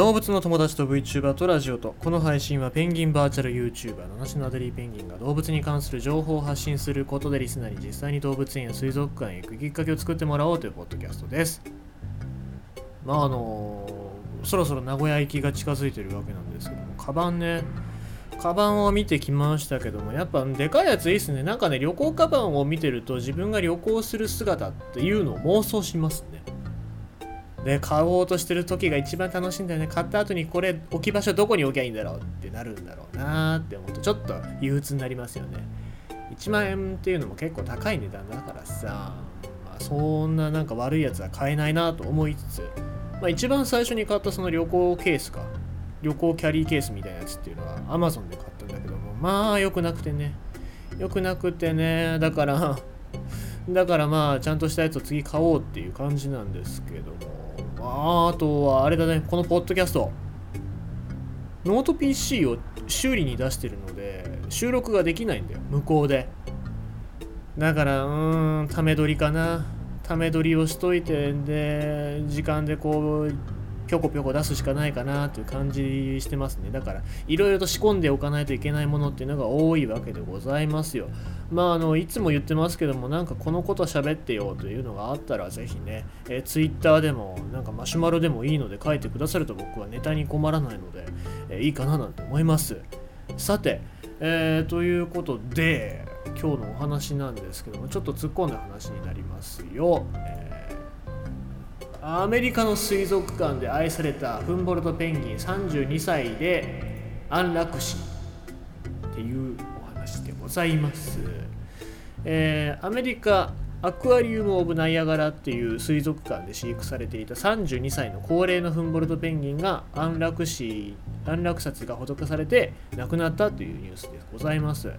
動物の友達と VTuber とラジオと。この配信はペンギンバーチャル YouTuber の話のアデリーペンギンが動物に関する情報を発信することでリスナーに実際に動物園や水族館へ行くきっかけを作ってもらおうというポッドキャストです。まああのそろそろ名古屋行きが近づいてるわけなんですけどもカバンね。カバンを見てきましたけどもやっぱでかいやついいっすね。なんかね旅行カバンを見てると自分が旅行する姿っていうのを妄想しますね。で買おうとしてる時が一番楽しいんだよね。買った後にこれ置き場所どこに置きゃいいんだろうってなるんだろうなって思うとちょっと憂鬱になりますよね。1万円っていうのも結構高い値段だからさ、まあ、そんななんか悪いやつは買えないなと思いつつ、まあ、一番最初に買ったその旅行ケースか旅行キャリーケースみたいなやつっていうのは Amazon で買ったんだけどもまあ良くなくてね。良くなくてね。だからだからまあちゃんとしたやつを次買おうっていう感じなんですけども。ああとはあれだね、このポッドキャスト。ノート PC を修理に出してるので、収録ができないんだよ、向こうで。だから、うーん、ため撮りかな。ため撮りをしといて、で、時間でこう、ぴょこぴょこ出すしかないかなという感じしてますね。だから、いろいろと仕込んでおかないといけないものっていうのが多いわけでございますよ。まあ、あの、いつも言ってますけども、なんかこのこと喋ってよというのがあったら、ぜひね、えー、Twitter でも、なんかマシュマロでもいいので書いてくださると僕はネタに困らないので、えー、いいかななんて思います。さて、えー、ということで、今日のお話なんですけども、ちょっと突っ込んだ話になりますよ。えーアメリカの水族館で愛されたフンボルトペンギン32歳で安楽死っていうお話でございます、えー、アメリカアクアリウム・オブ・ナイアガラっていう水族館で飼育されていた32歳の高齢のフンボルトペンギンが安楽死安楽殺が施されて亡くなったというニュースでございます。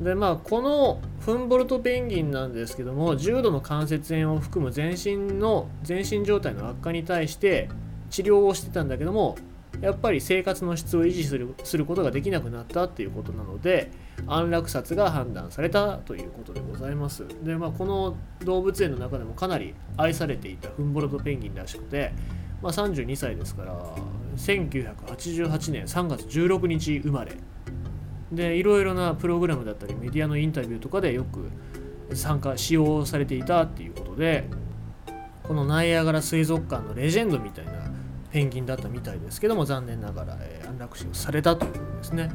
でまあこのフンボルトペンギンなんですけども重度の関節炎を含む全身の全身状態の悪化に対して治療をしてたんだけどもやっぱり生活の質を維持するすることができなくなったっていうことなので安楽殺が判断されたということでございます。でまあこの動物園の中でもかなり愛されていたフンボルトペンギンらしくて、まあ、32歳ですから1988年3月16日生まれでいろいろなプログラムだったりメディアのインタビューとかでよく参加使用されていたっていうことでこのナイアガラ水族館のレジェンドみたいなペンギンだったみたいですけども残念ながら、えー、安楽死をされたということですね。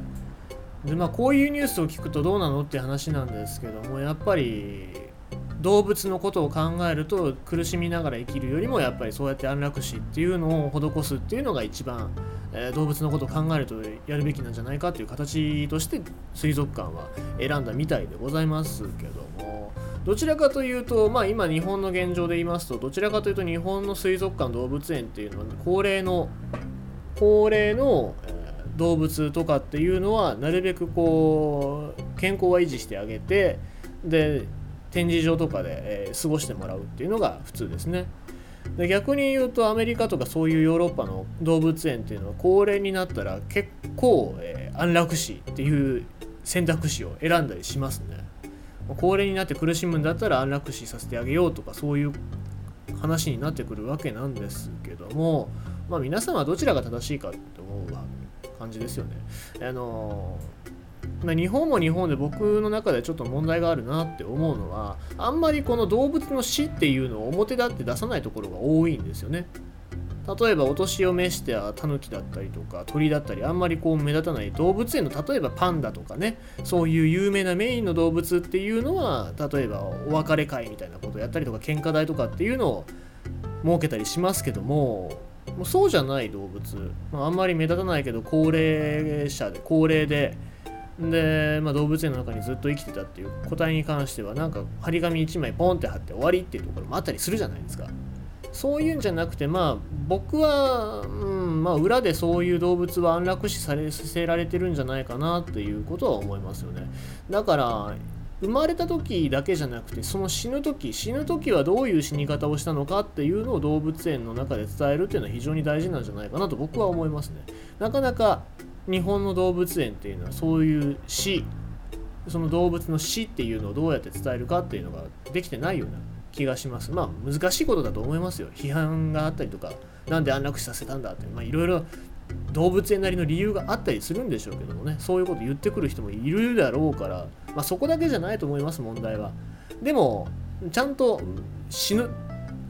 でまあこういうニュースを聞くとどうなのって話なんですけどもやっぱり動物のことを考えると苦しみながら生きるよりもやっぱりそうやって安楽死っていうのを施すっていうのが一番、え、動物のことを考えるとやるべきなんじゃないかっていう形として水族館は選んだみたいでございますけどもどちらかというとまあ今日本の現状で言いますとどちらかというと日本の水族館動物園っていうのは高齢の高齢の、え、動物とかっていうのはなるべくこう健康は維持してあげてで展示場とかで、え、過ごしてもらうっていうのが普通ですね。で逆に言うとアメリカとかそういうヨーロッパの動物園っていうのは高齢になったら結構、えー、安楽死っていう選択肢を選んだりしますね。高齢になって苦しむんだったら安楽死させてあげようとかそういう話になってくるわけなんですけども、まあ、皆さんはどちらが正しいかって思う感じですよね。あのーま、日本も日本で僕の中でちょっと問題があるなって思うのはあんまりこの動物の死っていうのを表立って出さないところが多いんですよね。例えばお年を召してタヌキだったりとか鳥だったりあんまりこう目立たない動物園の例えばパンダとかねそういう有名なメインの動物っていうのは例えばお別れ会みたいなことをやったりとか喧嘩台とかっていうのを設けたりしますけどももうそうじゃない動物、まあ、あんまり目立たないけど高齢者で高齢でで、まあ、動物園の中にずっと生きてたっていう個体に関してはなんか張り紙1枚ポンって貼って終わりっていうところもあったりするじゃないですか。そういうんじゃなくてまあ僕は、うんまあ、裏でそういう動物は安楽死されさせられてるんじゃないかなっていうことは思いますよね。だから生まれた時だけじゃなくてその死ぬ時死ぬ時はどういう死に方をしたのかっていうのを動物園の中で伝えるっていうのは非常に大事なんじゃないかなと僕は思いますね。なかなか日本の動物園っていうのはそういう死その動物の死っていうのをどうやって伝えるかっていうのができてないような気がします。まあ難しいことだと思いますよ。批判があったりとかなんで安楽死させたんだってまあいろいろ動物園なりの理由があったりするんでしょうけどもね。そういうこと言ってくる人もいるだろうから、まあ、そこだけじゃないと思います問題は。でもちゃんと死ぬ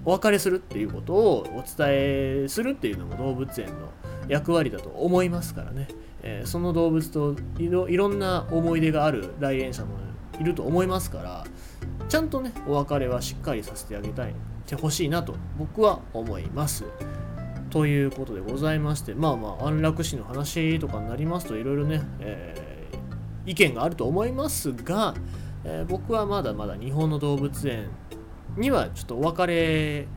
お別れするっていうことをお伝えするっていうのも動物園の役割だと思いますからね、えー、その動物といろいろんな思い出がある来園者もいると思いますからちゃんとねお別れはしっかりさせてあげたいてほしいなと僕は思います。ということでございましてまあまあ安楽死の話とかになりますといろいろね、えー、意見があると思いますが、えー、僕はまだまだ日本の動物園にはちょっとお別れ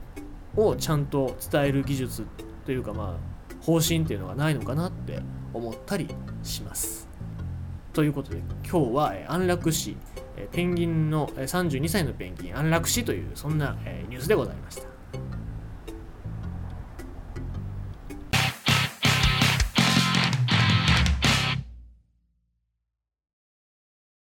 をちゃんと伝える技術というかまあ方針っていうのがないのかなって思ったりします。ということで今日は安楽死ペンギンの32歳のペンギン安楽死というそんなニュースでございました。